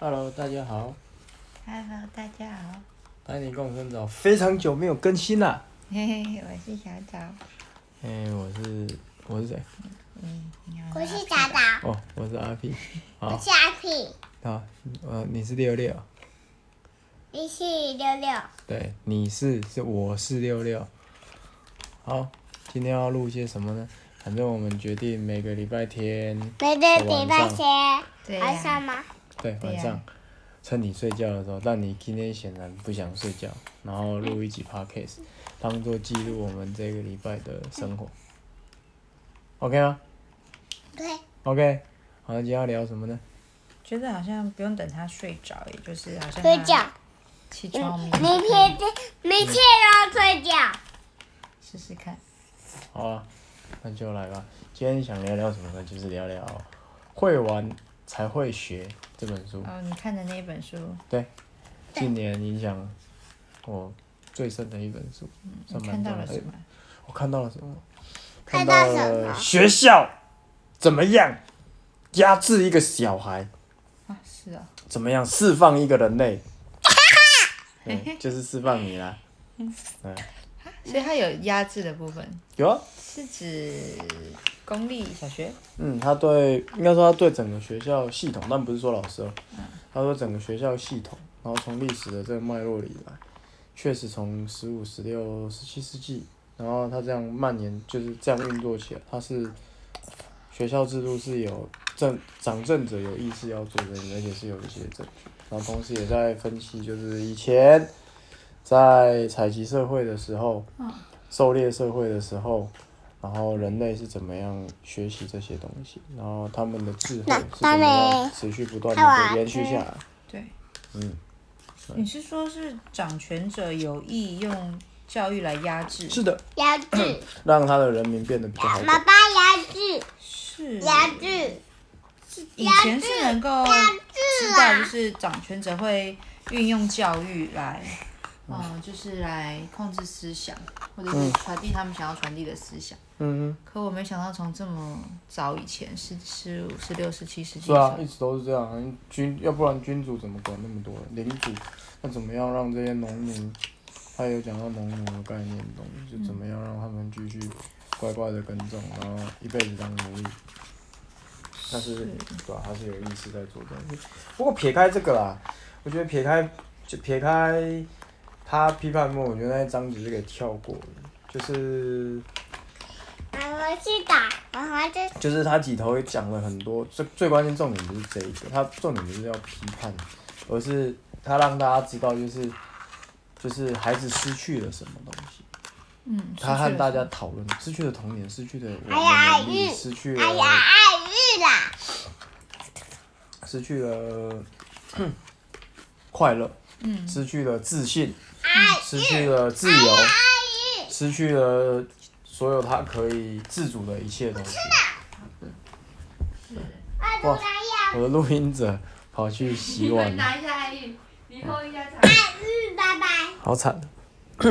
Hello，大家好，Hello，大家好，带你共生早，非常久没有更新了。嘿嘿，我是小枣。哎、我是我是谁？嗯，你好。我是达达，哦，我是阿 P。我是阿屁，好，呃，你是六六，你是六六，对，你是是我是六六。好，今天要录些什么呢？反正我们决定每个礼拜天，每个礼拜天对呀、晚上吗？对，晚上趁你睡觉的时候，但你今天显然不想睡觉，然后录一集 podcast，当做记录我们这个礼拜的生活。OK 吗对，？OK。好，那今天要聊什么呢？觉得好像不用等他睡着，也就是好像睡觉。起床明明天明天要睡觉。试试看。好啊，那就来吧。今天想聊聊什么呢？就是聊聊会玩才会学这本书，哦，你看的那一本书，对近年影响我最深的一本书。算你蛮重要的看到了什么？我看到了什么？看到了学校怎么样压制一个小孩，啊，是啊，怎么样释放一个人类？对，就是释放你啦。嗯，所以它有压制的部分，有啊，是指公立小学。嗯，他对应该说他对整个学校系统，但不是说老师哦，他说整个学校系统，然后从历史的这个脉络里来，确实从十五、十六、十七世纪，然后他这样蔓延，就是这样运作起来，他是学校制度是有政掌政者有意识要做的，而且是有一些证据，然后同时也在分析，就是以前在采集社会的时候，狩猎社会的时候。然后人类是怎么样学习这些东西，然后他们的智慧那是怎么样持续不断的被延续下来。对，嗯，你是说是掌权者有意用教育来压制？是的，压制，让他的人民变得比较好。管。爸爸压制，是。压制，以前是能够知道，就是掌权者会运用教育来，嗯，就是来控制思想，或者是传递他们想要传递的思想。嗯可我没想到从这么早以前，十十五、十六、十七十啊，的一直都是这样。君要不然君主怎么管那么多人？领主那怎么样让这些农民？他有讲到农奴的概念的东西，就怎么样让他们继续乖乖的耕种，然后一辈子当奴隶。但是，对啊，他是有意识在做这东西。不过撇开这个啦，我觉得撇开就撇开他批判末，我觉得那一章节是给跳过的，就是打，就就是他几头也讲了很多，最最关键重点不是这一个，他重点不是要批判，而是他让大家知道，就是就是孩子失去了什么东西。嗯，他和大家讨论失去了童年，失去了我哎呀的能力，失去哎呀了爱日啦，失去了快乐，嗯。失去了自信，失去了自由，失去了所有他可以自主的一切东西。哇，我的录音者跑去洗碗了，拿一下你拜拜，好惨。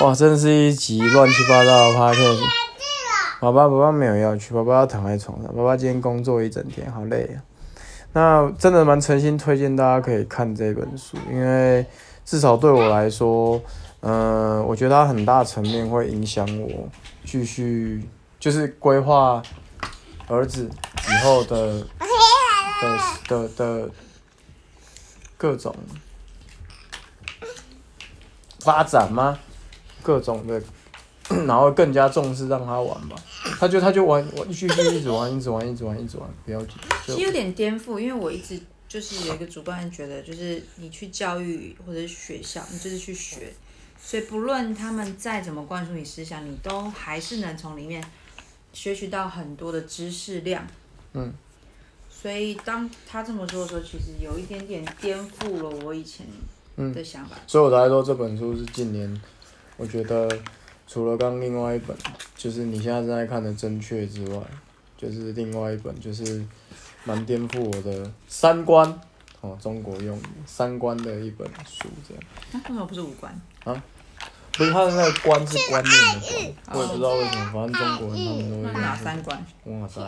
哇，真的是一集乱七八糟的 podcast。爸爸，爸爸没有要去，爸爸要躺在床上。爸爸今天工作一整天，好累啊。那真的蛮诚心推荐大家可以看这本书，因为至少对我来说，嗯、我觉得它很大层面会影响我继续就是规划儿子以后的 的的的各种发展吗？各种的，然后更加重视让他玩吧。他就他就玩，我继续一直玩，一直玩，一直玩，一直玩，不要紧。其实有点颠覆，因为我一直就是有一个主观觉得，就是你去教育或者是学校，你就是去学，所以不论他们再怎么灌输你思想，你都还是能从里面学习到很多的知识量。嗯。所以当他这么说的时候，其实有一点点颠覆了我以前的想法。所以我才说这本书是近年，我觉得除了刚另外一本，就是你现在正在看的《正确》之外，就是另外一本就是蛮颠覆我的三观哦，中国用语三观的一本书，这样。啊，为什么不是五官？不是他的那个观是观念的观，我也不知道为什么，反正中国人他们都会那是哪三观？哇塞，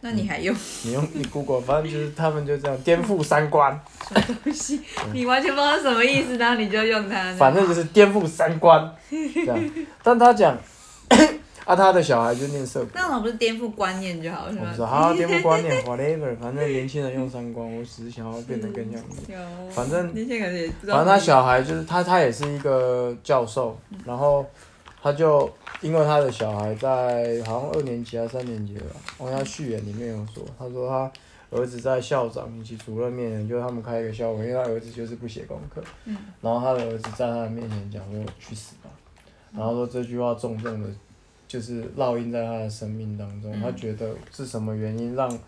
那你还用 你用你 Google，反正就是他们就这样颠覆三观，什么东西？你完全不知道什么意思，然后你就用它。反正就是颠覆三观，这样。但他讲，啊，他的小孩就念社谷，那种不是颠覆观念就好，我不知？道，好颠覆观念，whatever，反正年轻人用三观，我只是想要变得更像你。有，反正那些可能也不知道。反正他小孩就是他，他也是一个教授，然后他就因为他的小孩在好像二年级还是三年级了吧，我他序言里面有说，他说他儿子在校长以及主任面前，就他们开一个校会，因为他儿子就是不写功课，嗯然后他的儿子在他的面前讲说去死吧，然后说这句话重重的，就是烙印在他的生命当中，嗯他觉得是什么原因让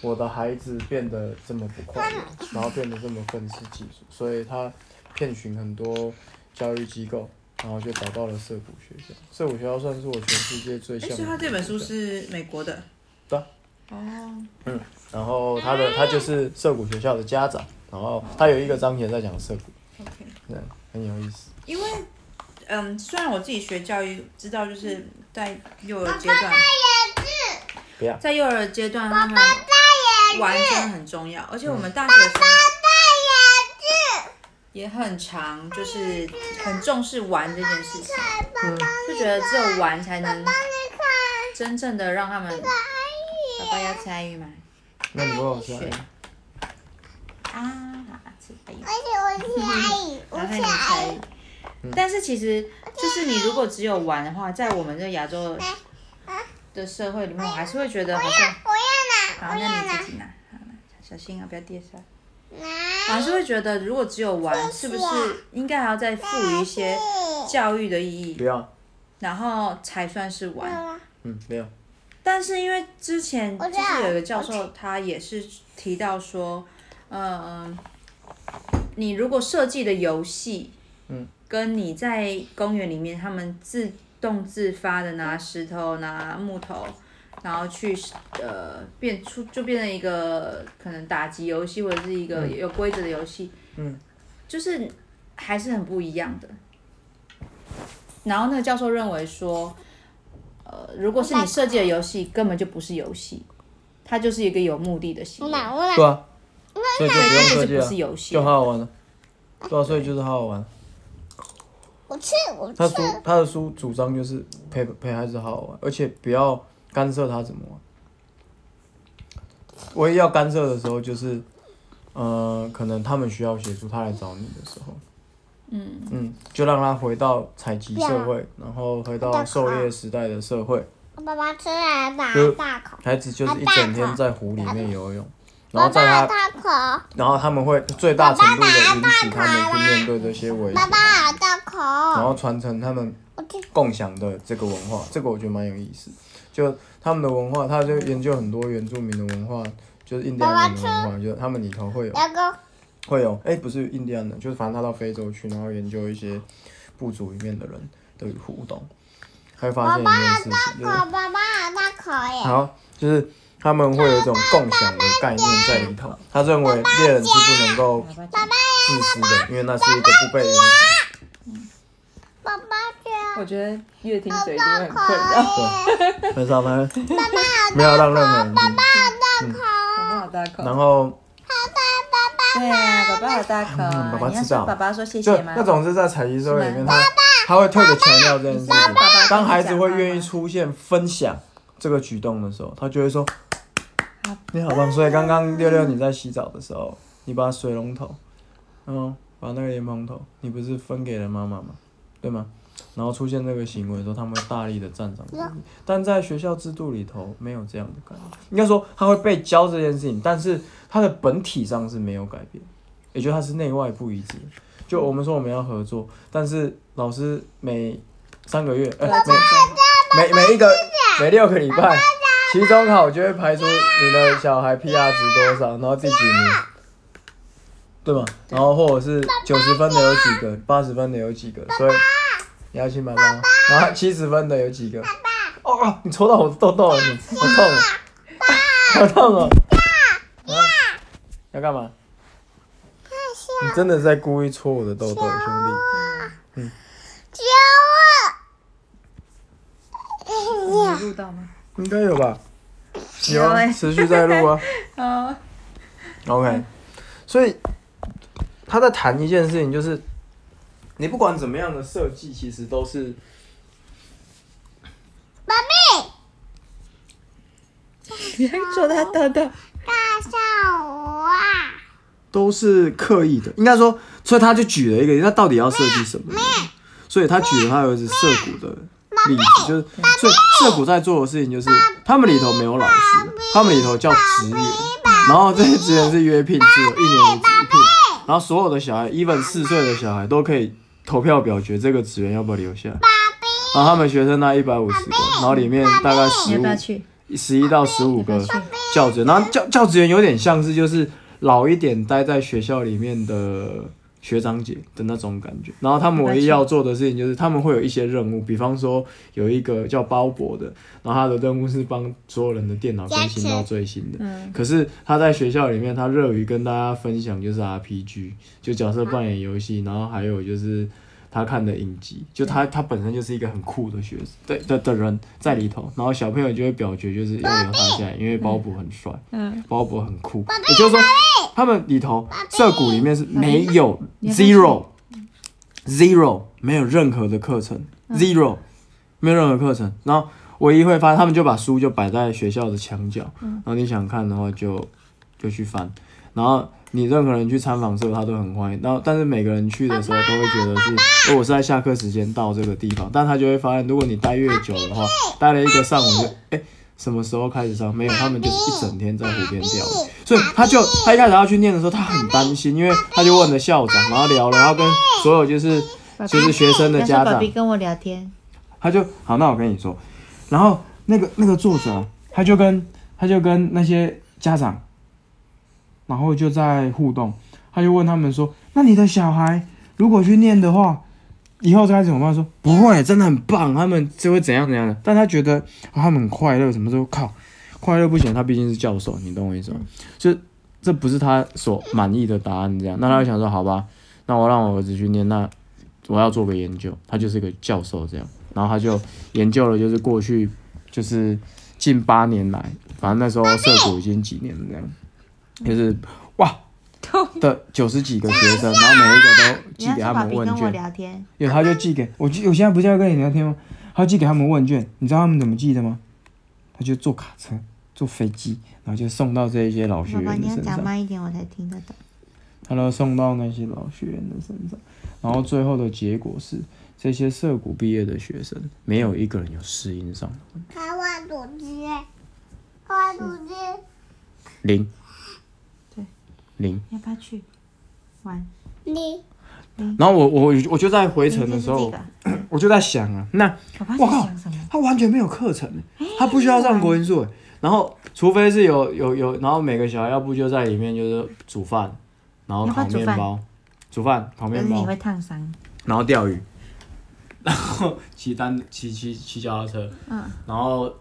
我的孩子变得这么不快乐，然后变得这么愤世嫉俗，所以他遍寻很多教育机构，然后就找到了涩谷学校。涩谷学校算是我全世界最。所以他这本书。是美国的。对啊哦，然后他的他就是涩谷学校的家长，然后他有一个章节在讲涩谷，OK。对，很有意思。因为，嗯，虽然我自己学教育，知道就是在幼儿阶段，不要，在幼儿阶段，他们玩真的很重要，而且我们大学生也很长，就是很重视玩这件事情，就觉得只有玩才能真正的让他们。爸爸要参与吗？那你问我说，学。啊，吃可以。而且我是阿姨，我然后但是其实就是你如果只有玩的话，在我们这亚洲的社会里面，我还是会觉得好像，我要拿，好，我要拿。那你自己拿，好拿，小心啊，不要跌下。来。我。还是会觉得，如果只有玩，是不是应该还要再赋予一些教育的意义，不要，然后才算是玩？嗯，没有，但是因为之前就是有一个教授，他也是提到说，嗯、你如果设计的游戏，嗯，跟你在公园里面他们自动自发的拿石头、拿木头，然后去呃变出就变成一个可能打击游戏或者是一个有规则的游戏，嗯，就是还是很不一样的。然后那个教授认为说，呃，如果是你设计的游戏，根本就不是游戏，它就是一个有目的的行为。对啊，所以就不用设计了，游戏就。好好玩了。对啊，所以就是好好玩。我去，我他吃。主他的书主张就是陪陪孩子好好玩，而且不要干涉他怎么玩。唯一要干涉的时候就是，呃，可能他们需要协助，他来找你的时候，嗯，嗯，就让他回到采集社会，然后回到狩猎时代的社会。我爸爸吃了大就大口。孩子就是一整天在湖里面游泳，然后在他。然后他们会最大程度的允许他们去面对这些危险，爸爸好然。后传承他们。共享的这个文化，这个我觉得蛮有意思。就他们的文化，他就研究很多原住民的文化，就是印第安人的文化，就他们里头会有会有，哎、不是印第安人，就是反正他到非洲去，然后研究一些部族里面的人的互动，会发现一件事情，就是口，爸爸好大口耶。好，就是他们会有一种共享的概念在里头。他认为猎人是不能够自私的，因为那是一个不被允许。爸爸觉我觉得越听嘴一定会大很困扰。口耶。很少呢，没有让任何人听。口。爸爸好大口。然后对啊，爸爸好大口嗯啊！你要爸爸知道说爸爸说谢就谢吗？那种是在采集社会里面，他他会特别强调这件事情爸爸。当孩子会愿意出现分享这个举动的时候，他就会说：“你好棒！”所以刚刚六六你在洗澡的时候，你把水龙头，嗯，把那个莲蓬头，你不是分给了妈妈吗？对吗？然后出现这个行为的时候，他们会大力的赞赏但在学校制度里头没有这样的概念。应该说，他会被教这件事情，但是他的本体上是没有改变，也就他是内外不一致。就我们说我们要合作，但是老师每三个月，呃，每每每一个每六个礼拜，期中考就会排出你的小孩 PR 值多少，然后第几名，对吗？然后或者是九十分的有几个，八十分的有几个，所以你要亲爸爸，然后七十分的有几个？哦哦，你戳到我的痘痘了，你好痛哦，好痛哦！啊要干嘛？你真的在故意戳我的痘痘，兄弟。救你有录到吗？应该有吧？有啊，持续在录啊。好，OK，所以他在谈一件事情，就是你不管怎么样的设计，其实都是妈咪！做他豆豆。大象我啊，都是刻意的。应该说，所以他就举了一个，那到底要设计什么？所以他举了他儿子涩谷的例子，就是所以涩谷在做的事情就是，他们里头没有老师，他们里头叫职员，然后这些职员是约聘制，一年一聘，然后所有的小孩，even 四岁的小孩都可以投票表决这个职员要不要留下来。然后他们学生那一百五十个，然后里面大概十五？十一到十五个教职员，然后教教职员有点像是就是老一点待在学校里面的学长姐的那种感觉。然后他们唯一要做的事情就是他们会有一些任务，比方说有一个叫包博的，然后他的任务是帮所有人的电脑更新到最新的。嗯，可是他在学校里面，他热于跟大家分享就是 RPG，就角色扮演游戏，然后还有就是他看的影集，就他他本身就是一个很酷的学生，对的的人在里头，然后小朋友就会表决就是要留他下来，因为鲍勃很帅，嗯，包勃很酷，也就是说他们里头涩谷里面是没有 zero zero 没有任何的课程 zero 没有任何课程，然后唯一会发，他们就把书就摆在学校的墙角，然后你想看的话就就去翻，然后你任何人去参访的时候，他都很欢迎。然后但是每个人去的时候都会觉得是，哦，我是在下课时间到这个地方，但他就会发现，如果你待越久的话，待了一个上午就，哎、什么时候开始上？没有，他们就是一整天在湖边钓鱼。所以他就他一开始要去念的时候，他很担心，因为他就问了校长，然后聊了，然后跟所有就是就是学生的家长跟我聊天，他就好，那我跟你说，然后那个那个作者，他就跟他就跟那些家长，然后就在互动，他就问他们说，那你的小孩如果去念的话，以后该怎么办？说不会，真的很棒，他们就会怎样怎样的，但他觉得、啊他们很快乐，什么时候？靠快乐不行，他毕竟是教授，你懂我意思吗？就这不是他所满意的答案，这样，那他就想说，好吧，那我让我儿子去念，那我要做个研究，他就是个教授这样，然后他就研究了，就是过去就是近八年来，反正那时候涉谷已经几年了这样，就是哇的九十几个学生，然后每一个都寄给他们问卷，聊天，有他就寄给我寄，我现在不是要跟你聊天吗？他寄给他们问卷，你知道他们怎么寄的吗？他就坐卡车、坐飞机，然后就送到这一些老学爸爸你要讲员的身上。慢一点，我才听得懂。他都送到那些老学员的身上，然后最后的结果是，这些涩谷毕业的学生没有一个人有适应上的他玩手机，他玩手机，零，对，零。要不要去玩？你然后我我我就在回程的时候 我就在想啊，那我靠？他完全没有课程，他不需要上国音数，然后除非是有有有，然后每个小孩要不就在里面就是煮饭，然后烤面包，煮饭烤面包你会，烫伤。然后钓鱼，然后骑单骑骑骑脚踏车，嗯，然后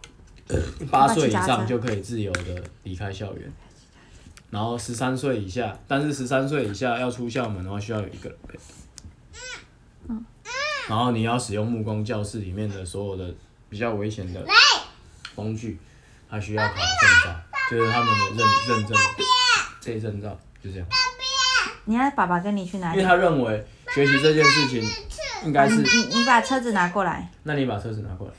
呃八岁以上就可以自由的离开校园，然后十三岁以下，但是十三岁以下要出校门的话，需要有一个人陪。嗯然后你要使用木工教室里面的所有的比较危险的工具，他需要考证照，就是他们的认认证这一证照，就这样。你要爸爸跟你去哪里因为？他认为学习这件事情应该你是，你你把车子拿过来，那你把车子拿过来，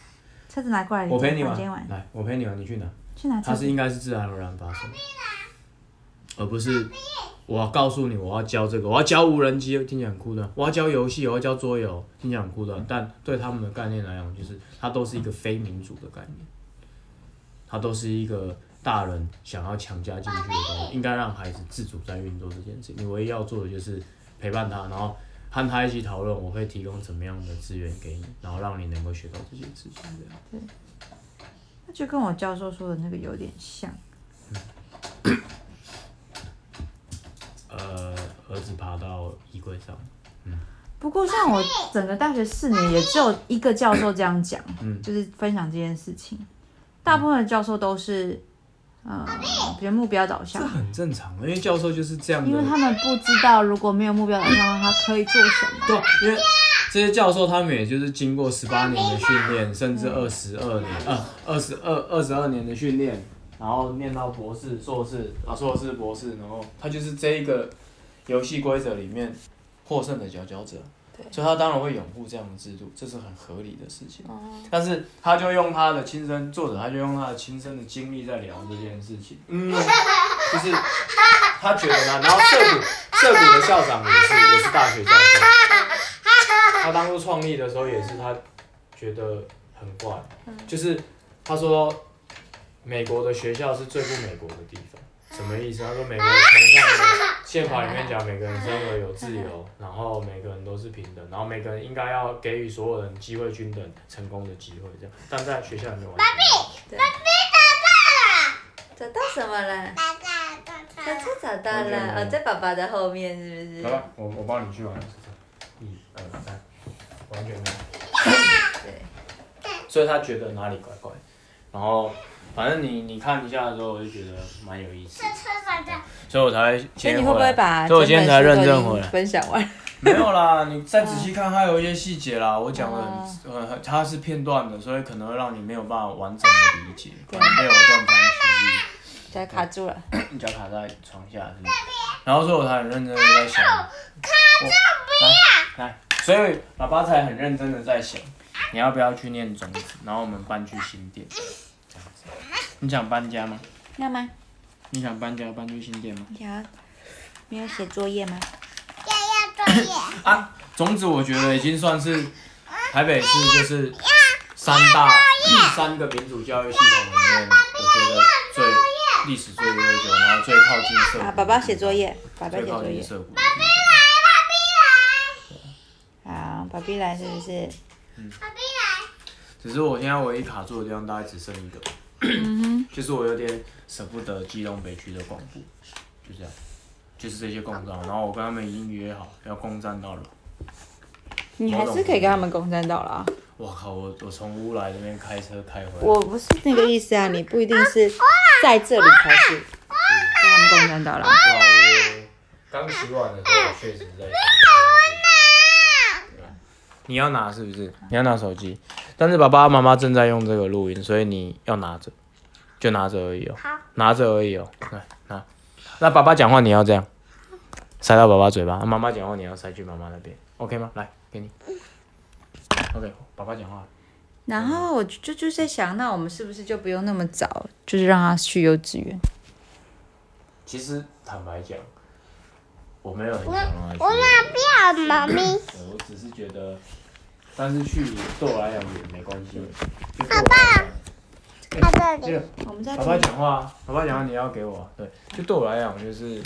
车子拿过来，我陪你玩来，我陪你玩，你去哪？去拿车子。它是应该是自然而然发生，而不是我要告诉你我要教这个，我要教无人机，听起来很酷的，我要教游戏，我要教桌游，听起来很酷的，但对他们的概念来讲，就是它都是一个非民主的概念，它都是一个大人想要强加进去的东西，应该让孩子自主在运作这件事。你唯一要做的就是陪伴他，然后和他一起讨论，我会提供怎么样的资源给你，然后让你能够学到这些事情，这样。那就跟我教授说的那个有点像。呃，儿子爬到衣柜上。嗯不过像我整个大学四年，也只有一个教授这样讲，嗯就是分享这件事情。大部分的教授都是，呃，比如目标导向这，很正常，因为教授就是这样。因为他们不知道如果没有目标导向的话，他可以做什么。对，因为这些教授他们也就是经过十八年的训练，甚至二十二年，呃，二十二二十二年的训练，然后念到博士、硕士啊，硕士、博士，然后他就是这一个游戏规则里面获胜的佼佼者，所以他当然会拥护这样的制度，这是很合理的事情。但是他就用他的亲身作者，他就用他的亲身的经历在聊这件事情，嗯，就是他觉得呢，然后涩谷涩谷的校长也是也是大学教授，他当初创立的时候也是他觉得很怪，就是他说美国的学校是最不美国的地方，什么意思？他说美国崇尚的宪法里面讲每个人生而有自由，然后每个人都是平等，然后每个人应该要给予所有人机会均等成功的机会，这样，但在学校里面完全没有。找到了。找到什么了？大大大车车找到了，哦，在爸爸的后面是不是？好了，我我帮你去玩，一二三，完全没有。对，所以他觉得哪里怪怪，然后反正你你看一下的时候，我就觉得蛮有意思所以我才所以今天你会不回来会把所以我今天才认真回来。分享完？没有啦，你再仔细看，它有一些细节啦，我讲的很呃，它是片段的，所以可能会让你没有办法完整的理解，可能没有断章取脚卡住了。脚卡在床下是不是？然后所以我才很认真的在想，我来来，所以爸爸才很认真的在想，你要不要去念种子，然后我们搬去新店。你想搬家吗？要吗？你想搬家搬去新店吗？你想要没有写作业吗？要要作业，啊，种子我觉得已经算是台北市就是三大三个民主教育系统里面，我觉得最历史最悠久，然后最靠近社啊，谷。宝宝写作。业，爸爸最写作业。宝贝来是不是？嗯宝贝来，只是我现在唯一卡住的地方大概只剩一个，嗯 就是我有点舍不得基隆北区的广布，就这样，就是这些共站，然后我跟他们已经约好要共站到了。你还是可以跟他们共战到了啊。我靠，我我从乌来这边开车开回来。我不是那个意思啊，你不一定是在这里才是跟他们共战到了。对啊，我刚洗碗的时候，我确实在你要拿是不是？你要拿手机，但是爸爸妈妈正在用这个录音，所以你要拿着，就拿着而已哦，好，拿着而已哦。来拿，那爸爸讲话你要这样，塞到爸爸嘴巴；妈妈讲话你要塞去妈妈那边，OK 吗？来，给你。OK，爸爸讲话。然后我就就在想，那我们是不是就不用那么早，就是让他去幼稚园？其实坦白讲，我没有很想让他去。我哪不要妈咪？对我只是觉得，但是去对我来讲也没关系。就对我来讲在这里，这个我们在爸爸讲话，爸爸讲话你要给我啊，对，就对我来讲就是，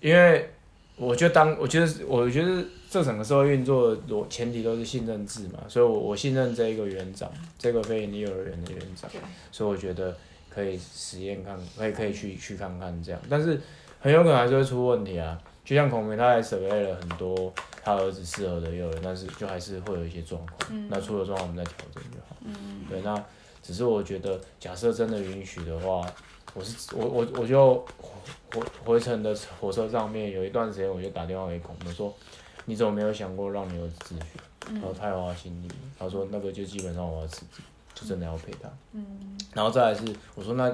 因为我就当我觉得我觉得这整个社会运作的我前提都是信任制嘛，所以我我信任这一个园长，这个非营利幼儿园的园长，所以我觉得可以实验看，可以可以去去看看这样，但是很有可能还是会出问题啊。就像孔明，他还准备了很多他儿子适合的幼儿园，但是就还是会有一些状况。那出了状况，我们再调整就好。对，那只是我觉得，假设真的允许的话，我是我我我就回回程的火车上面有一段时间，我就打电话给孔明说，你怎么没有想过让你儿子自学？然后他有他心里，他说那个就基本上我要辞职，就真的要陪他。然后再来是我说那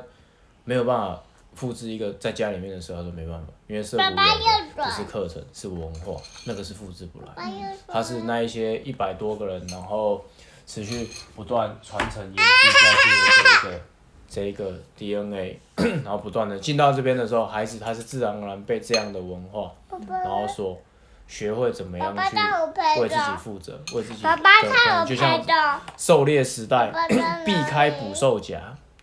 没有办法复制一个在家里面的时候，他说没办法，因为社会爸爸又不是课程，是文化，那个是复制不来。我又它是那一些一百多个人，然后持续不断传承延续下去的这一个 这一个 DNA，然后不断的进到这边的时候，孩子他是自然而然被这样的文化，然后所学会怎么样去为自己照，负责，为自己爸爸对可他有就像，狩猎时代避开捕兽夹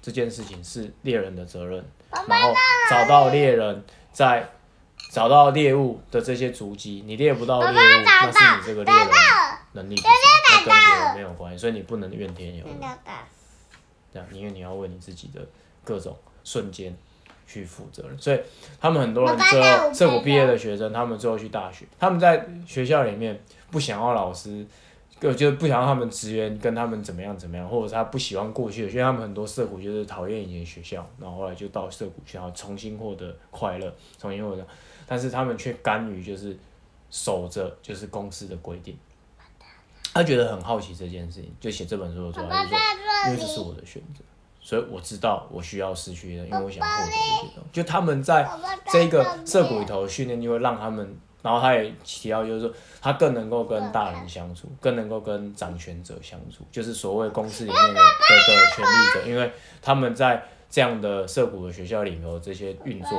这件事情是猎人的责任，然后找到猎人在找到猎物的这些足迹，你猎不到猎物，那是你这个猎人能力跟别人没有关系，所以你不能怨天尤人，这样，因为你要为你自己的各种瞬间去负责任。所以他们很多人最后社谷毕业的学生，他们最后去大学，他们在学校里面不想要老师。就就不想让他们职员跟他们怎么样怎么样，或者是他不喜欢过去的，因为他们很多社谷就是讨厌以前学校，然后后来就到社谷学校重新获得快乐，重新获得，但是他们却甘于就是守着就是公司的规定。他觉得很好奇这件事情，就写这本书的时候，他就说，因为这是我的选择，所以我知道我需要失去的，因为我想获得这些东西。就他们在这个社谷里头训练，就会让他们，然后他也提到，就是说他更能够跟大人相处，更能够跟掌权者相处，就是所谓公司里面的的的权力者，因为他们在这样的涉谷的学校里头这些运作，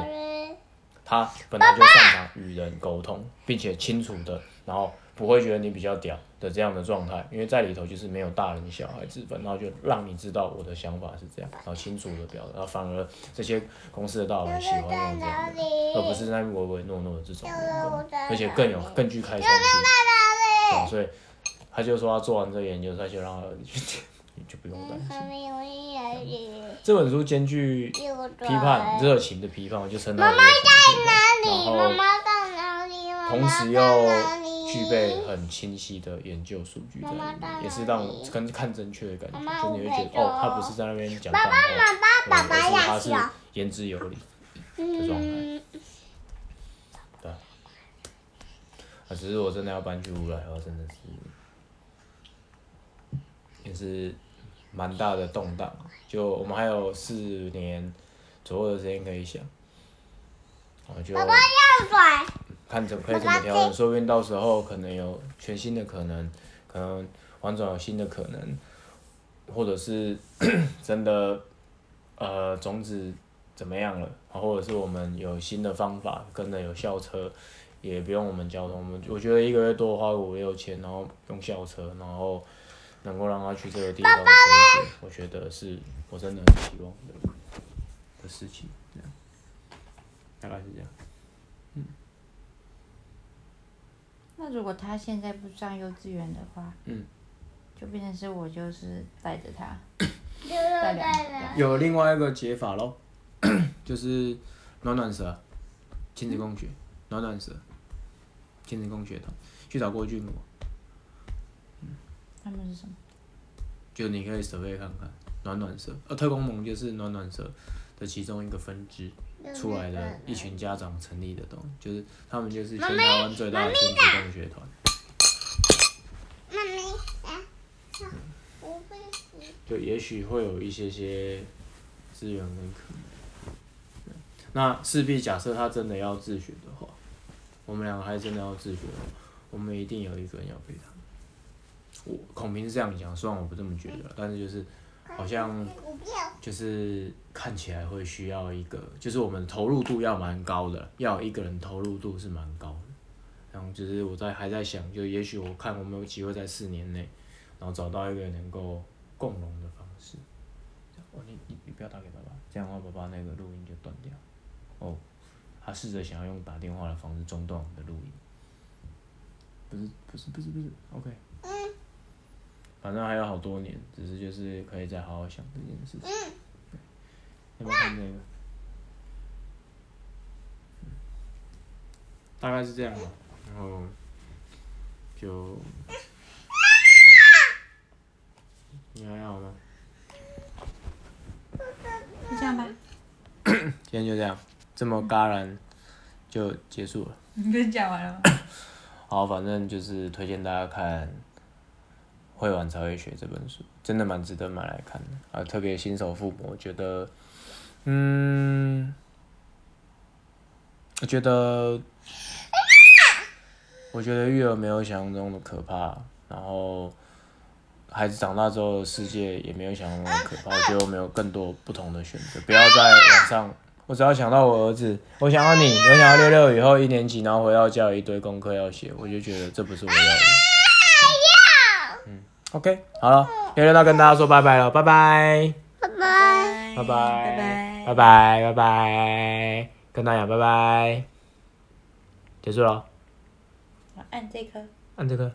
他本来就擅长与人沟通，并且清楚的，然后不会觉得你比较屌的这样的状态，因为在里头就是没有大人小孩之分，然后就让你知道我的想法是这样，然后清楚的表达，然后反而这些公司的大人喜欢用这样的，而不是那唯唯诺诺的这种员工，而且更有更具开创性，对所以他就说他做完这个研究，他就让他儿子去，你就不用担心。这本书兼具批判、热情的批判，就称它为热情批判，然后同时又具备很清晰的研究数据在里面，也是让我跟看正确的感觉，就你会觉得哦，他不是在那边讲干话，爸爸而是他是。言之有理的状态。嗯，对啊，啊，只是我真的要搬去乌来的话，真的是也是蛮大的动荡。就我们还有四年左右的时间可以想，啊，就要水。看怎可以怎么调整，说不定到时候可能有全新的可能，可能玩转有新的可能，或者是 真的呃种子怎么样了，或者是我们有新的方法，跟着有校车，也不用我们交通，我们我觉得一个月多花五六千，然后用校车，然后能够让他去这个地方休息，我觉得是我真的很希望的的事情，这样，大概是这样。那如果他现在不上幼稚园的话，嗯，就变成是我就是带着他，带有另外一个解法喽，就是暖暖蛇，亲子共学，暖暖蛇，亲子共学团，去找郭俊武，他们是什么？就你可以 survey 看看，暖暖蛇，呃，特工盟就是暖暖蛇的其中一个分支出来的一群家长成立的东西，就是他们就是全台湾最大的亲子共学团，妈咪。就也许会有一些些资源跟可能。那势必假设他真的要自学的话，我们两个还真的要自学的话，我们一定有一个人要陪他。我孔明是这样讲，虽然我不这么觉得，但是就是好像。就是看起来会需要一个，就是我们投入度要蛮高的，要有一个人投入度是蛮高的。然后就是我在还在想，就也许我看我们有机会在四年内，然后找到一个能够共融的方式。哦，你你你不要打给爸爸，这样的话爸爸那个录音就断掉。哦，他试着想要用打电话的方式中断我们的录音。不是不是不是不是，OK。反正还有好多年，只是就是可以再好好想这件事情。要不要看这个？嗯大概是这样吧，然后就你还好吗？就这样吧。今天就这样，这么戛然就结束了。你不是讲完了吗？好，反正就是推荐大家看《会玩才会学》这本书，真的蛮值得买来看的啊！特别新手父母，我觉得，嗯，我觉得，我觉得育儿没有想象中的可怕，然后孩子长大之后的世界也没有想象中的可怕。我觉得我们有更多不同的选择，不要在网上。我只要想到我儿子，我想要你，我想要六六以后一年级，然后回到家有一堆功课要写，我就觉得这不是我要的。嗯，OK，好了，六六要跟大家说拜拜了，拜拜，拜拜。拜拜，拜拜跟大家拜拜，结束了，按这颗。按这个。